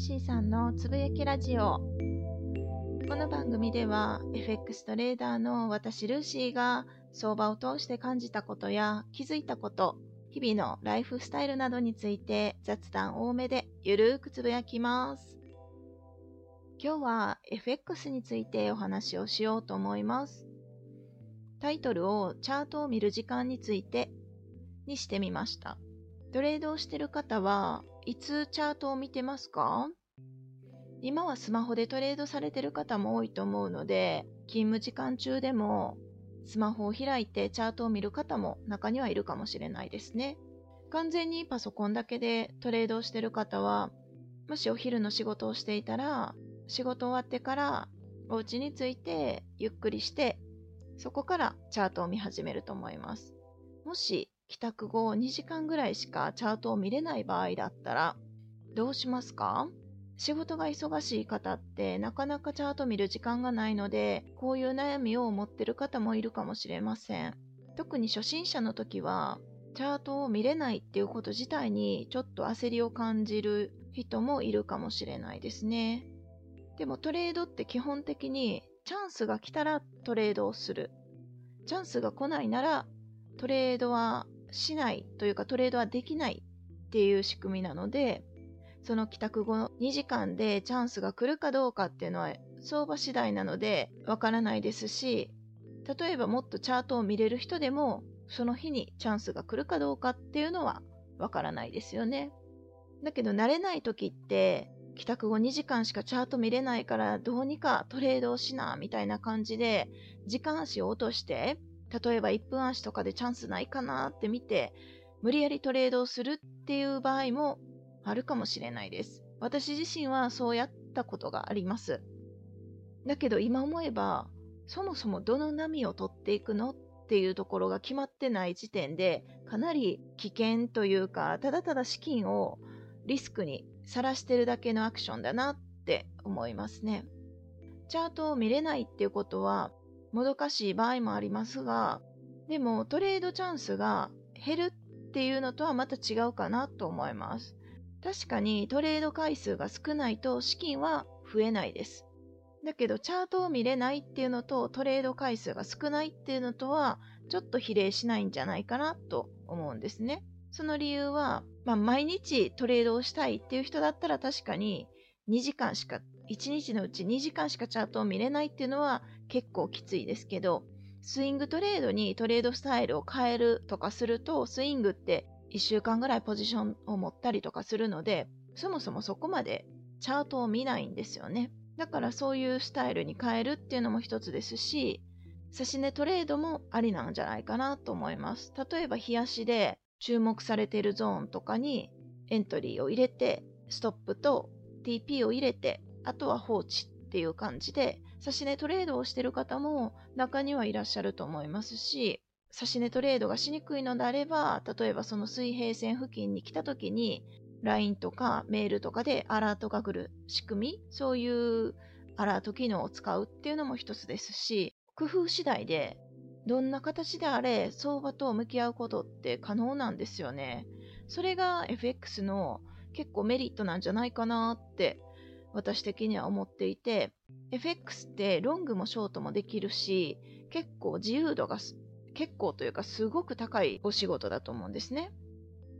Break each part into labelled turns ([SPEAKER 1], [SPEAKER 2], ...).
[SPEAKER 1] シーさんのつぶやきラジオ。この番組では FX トレーダーの私ルーシーが相場を通して感じたことや気づいたこと日々のライフスタイルなどについて雑談多めでゆるーくつぶやきます。今日は FX についてお話をしようと思います。タイトルをチャートを見る時間についてにしてみました。トレードをしてる方はいつチャートを見てますか？今はスマホでトレードされてる方も多いと思うので、勤務時間中でもスマホを開いてチャートを見る方も中にはいるかもしれないですね。完全にパソコンだけでトレードをしてる方は、もしお昼の仕事をしていたら、仕事終わってからお家に着いてゆっくりして、そこからチャートを見始めると思います。もし帰宅後2時間ぐらいしかチャートを見れない場合だったらどうしますか？仕事が忙しい方ってなかなかチャート見る時間がないのでこういう悩みを持ってる方もいるかもしれません。特に初心者の時はチャートを見れないっていうこと自体にちょっと焦りを感じる人もいるかもしれないですね。でもトレードって基本的にチャンスが来たらトレードをする。チャンスが来ないならトレードはしないというかトレードはできないっていう仕組みなので、その帰宅後2時間でチャンスが来るかどうかっていうのは相場次第なのでわからないですし、例えばもっとチャートを見れる人でも、その日にチャンスが来るかどうかっていうのはわからないですよね。だけど慣れない時って、帰宅後2時間しかチャート見れないからどうにかトレードをしなみたいな感じで時間足を落として例えば1分足とかでチャンスないかなって見て、無理やりトレードをするっていう場合もあるかもしれないです。私自身はそうやったことがあります。だけど今思えば、そもそもどの波を取っていくのっていうところが決まってない時点で、かなり危険というか、ただただ資金をリスクにさらしてるだけのアクションだなって思いますね。チャートを見れないっていうことは、もどかしい場合もありますが、でもトレードチャンスが減るっていうのとはまた違うかなと思います。確かにトレード回数が少ないと資金は増えないです。だけどチャートを見れないっていうのとトレード回数が少ないっていうのとはちょっと比例しないんじゃないかなと思うんですね。その理由は、まあ、毎日トレードをしたいっていう人だったら確かに2時間しか1日のうち2時間しかチャートを見れないっていうのは結構きついですけど、スイングトレードにトレードスタイルを変えるとかすると、スイングって1週間ぐらいポジションを持ったりとかするので、そもそもそこまでチャートを見ないんですよね。だからそういうスタイルに変えるっていうのも一つですし、差し値トレードもありなんじゃないかなと思います。例えば、日足で注目されているゾーンとかにエントリーを入れて、ストップと TP を入れてあとは放置っていう感じで、差し値トレードをしてる方も中にはいらっしゃると思いますし、差し値トレードがしにくいのであれば、例えばその水平線付近に来た時に、LINE とかメールとかでアラートが来る仕組み、そういうアラート機能を使うっていうのも一つですし、工夫次第でどんな形であれ相場と向き合うことって可能なんですよね。それが FX の結構メリットなんじゃないかなって私的には思っていて FX ってロングもショートもできるし結構自由度が結構というかすごく高いお仕事だと思うんですね。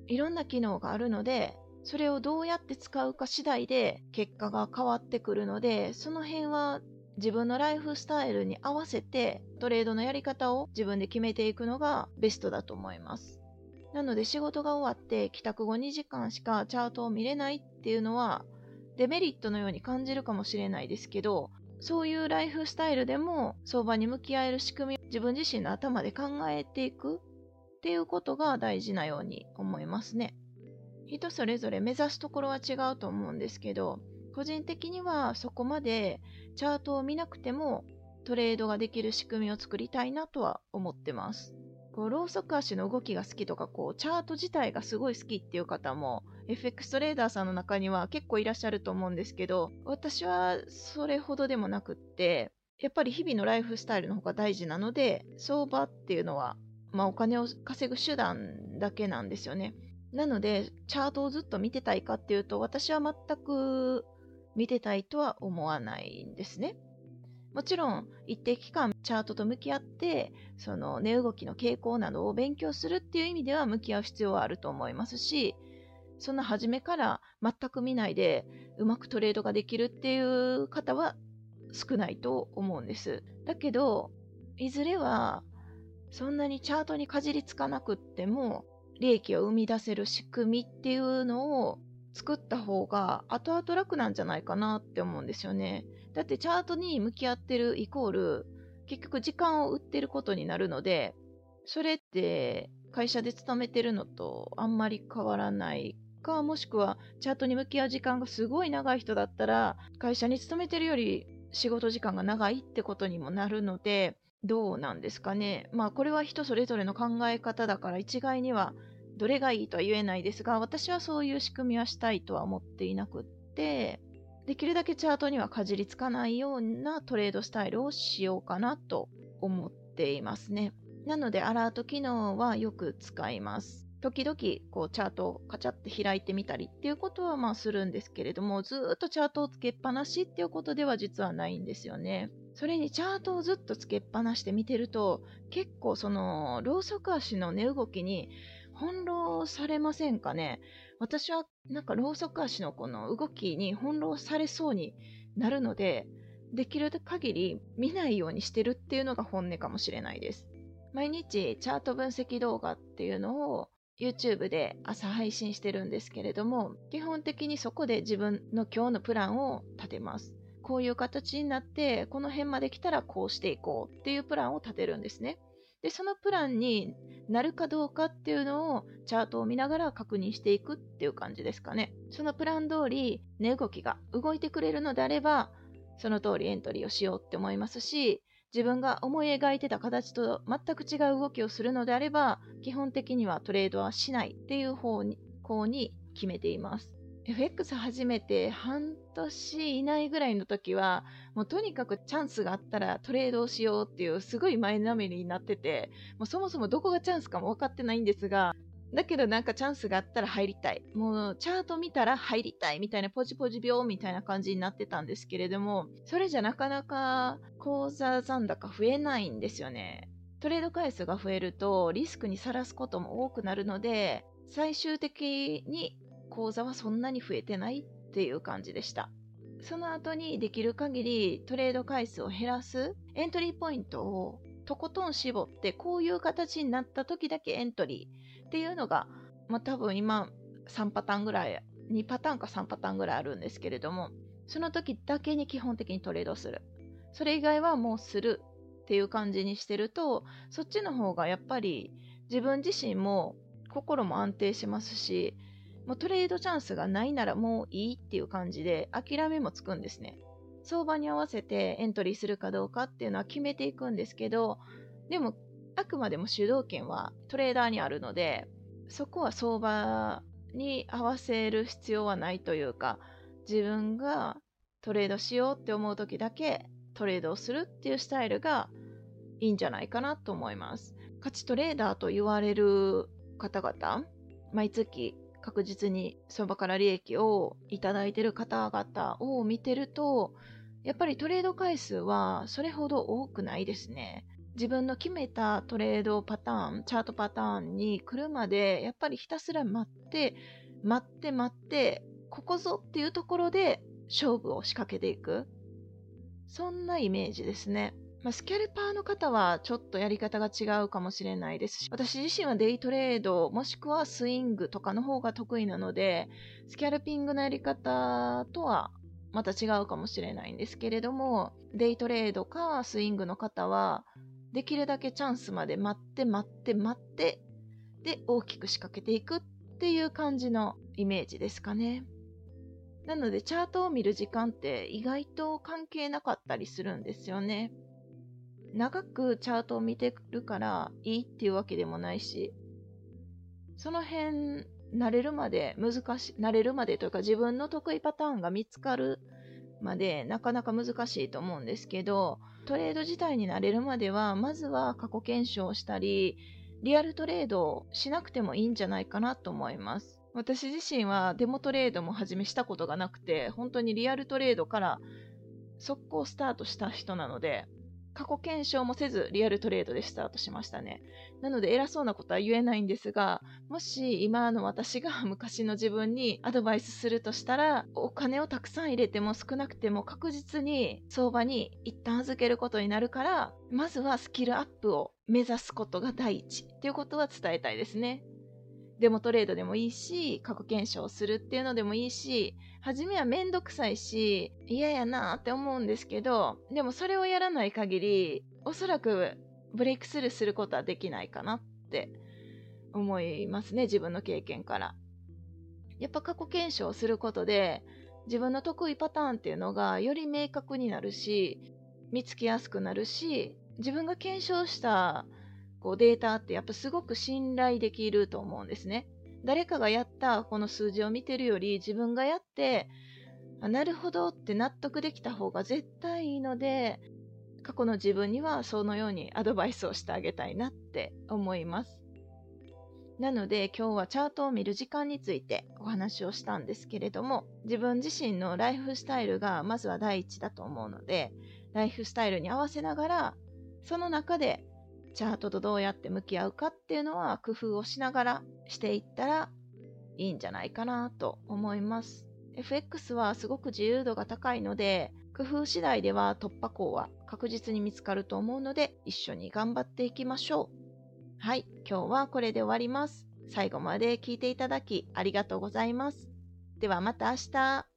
[SPEAKER 1] いろんな機能があるのでそれをどうやって使うか次第で結果が変わってくるのでその辺は自分のライフスタイルに合わせてトレードのやり方を自分で決めていくのがベストだと思います。なので仕事が終わって帰宅後2時間しかチャートを見れないっていうのはデメリットのように感じるかもしれないですけど、そういうライフスタイルでも相場に向き合える仕組みを自分自身の頭で考えていくっていうことが大事なように思いますね。人それぞれ目指すところは違うと思うんですけど、個人的にはそこまでチャートを見なくてもトレードができる仕組みを作りたいなとは思ってます。こうローソク足の動きが好きとかこうチャート自体がすごい好きっていう方も FX トレーダーさんの中には結構いらっしゃると思うんですけど私はそれほどでもなくってやっぱり日々のライフスタイルの方が大事なので相場っていうのは、まあ、お金を稼ぐ手段だけなんですよねなので、チャートをずっと見てたいかっていうと、私は全く見てたいとは思わないんですね。もちろん、一定期間チャートと向き合って、その値動きの傾向などを勉強するっていう意味では向き合う必要はあると思いますし、そんな初めから全く見ないでうまくトレードができるっていう方は少ないと思うんです。だけど、いずれはそんなにチャートにかじりつかなくっても利益を生み出せる仕組みっていうのを作った方が後々楽なんじゃないかなって思うんですよね。だってチャートに向き合ってるイコール結局時間を売ってることになるのでそれって会社で勤めてるのとあんまり変わらないかもしくはチャートに向き合う時間がすごい長い人だったら会社に勤めてるより仕事時間が長いってことにもなるので、どうなんですかね。まあこれは人それぞれの考え方だから一概にはどれがいいとは言えないですが、私はそういう仕組みはしたいとは思っていなくって、できるだけチャートにはかじりつかないようなトレードスタイルをしようかなと思っていますね。なのでアラート機能はよく使います。時々こうチャートをカチャって開いてみたりっていうことはまあするんですけれども、ずっとチャートをつけっぱなしっていうことでは実はないんですよね。それにチャートをずっとつけっぱなしで見てると、結構その、ローソク足の値動きに翻弄されませんかね？私はなんかローソク足のこの動きに翻弄されそうになるので、できる限り見ないようにしてるっていうのが本音かもしれないです。毎日チャート分析動画っていうのを YouTube で朝配信してるんですけれども、基本的にそこで自分の今日のプランを立てます。こういう形になって、この辺まで来たらこうしていこうっていうプランを立てるんですね。で、そのプランになるかどうかっていうのをチャートを見ながら確認していくっていう感じですかね。そのプラン通り値動きが動いてくれるのであれば、その通りエントリーをしようって思いますし、自分が思い描いてた形と全く違う動きをするのであれば、基本的にはトレードはしないっていう方にうに決めています。FX 始めて半年以内ぐらいの時は、もうとにかくチャンスがあったらトレードをしようっていうすごい前のめりになってて、もうそもそもどこがチャンスかも分かってないんですが、だけどなんかチャンスがあったら入りたい。もうチャート見たら入りたいみたいなポジポジ病みたいな感じになってたんですけれども、それじゃなかなか口座残高増えないんですよね。トレード回数が増えるとリスクにさらすことも多くなるので、最終的に口座はそんなに増えてないっていう感じでした。その後にできる限りトレード回数を減らすエントリーポイントをとことん絞ってこういう形になった時だけエントリーっていうのが、まあ、多分今3パターンぐらい、2パターンか3パターンぐらいあるんですけれども、その時だけに基本的にトレードする。それ以外はもうするっていう感じにしてると、そっちの方がやっぱり自分自身も心も安定しますし、もうトレードチャンスがないならもういいっていう感じで諦めもつくんですね。相場に合わせてエントリーするかどうかっていうのは決めていくんですけど、でもあくまでも主導権はトレーダーにあるので、そこは相場に合わせる必要はないというか、自分がトレードしようって思う時だけトレードをするっていうスタイルがいいんじゃないかなと思います。価値トレーダーと言われる方々、毎月確実に相場から利益をいただいてる方々を見てると、やっぱりトレード回数はそれほど多くないですね。自分の決めたトレードパターン、チャートパターンに来るまで、やっぱりひたすら待って、待って待って、ここぞっていうところで勝負を仕掛けていく。そんなイメージですね。まあ、スキャルパーの方はちょっとやり方が違うかもしれないですし、私自身はデイトレード、もしくはスイングとかの方が得意なので、スキャルピングのやり方とはまた違うかもしれないんですけれども、デイトレードかスイングの方は、できるだけチャンスまで待って待って待って、で、大きく仕掛けていくっていう感じのイメージですかね。なので、チャートを見る時間って意外と関係なかったりするんですよね。長くチャートを見てるからいいっていうわけでもないし、その辺、慣れるまで難し、慣れるまでというか自分の得意パターンが見つかるまでなかなか難しいと思うんですけど、トレード自体になれるまでは、まずは過去検証したり、リアルトレードをしなくてもいいんじゃないかなと思います。私自身はデモトレードも始めしたことがなくて、本当にリアルトレードから速攻スタートした人なので、過去検証もせずリアルトレードでスタートしましたね。なので偉そうなことは言えないんですが、もし今の私が昔の自分にアドバイスするとしたら、お金をたくさん入れても少なくても確実に相場に一旦預けることになるから、まずはスキルアップを目指すことが第一っていうことは伝えたいですね。デモトレードでもいいし、過去検証するっていうのでもいいし、初めはめんどくさいし、嫌やなって思うんですけど、でもそれをやらない限り、おそらくブレイクスルーすることはできないかなって思いますね、自分の経験から。やっぱ過去検証することで、自分の得意パターンっていうのがより明確になるし、見つけやすくなるし、自分が検証したこうデータってやっぱすごく信頼できると思うんですね。誰かがやったこの数字を見てるより自分がやってあなるほどって納得できた方が絶対いいので過去の自分にはそのようにアドバイスをしてあげたいなって思います。なので今日はチャートを見る時間についてお話をしたんですけれども自分自身のライフスタイルがまずは第一だと思うのでライフスタイルに合わせながらその中でチャートとどうやって向き合うかっていうのは工夫をしながらしていったらいいんじゃないかなと思います。FX はすごく自由度が高いので、工夫次第では突破口は確実に見つかると思うので、一緒に頑張っていきましょう。はい、今日はこれで終わります。最後まで聞いていただきありがとうございます。ではまた明日。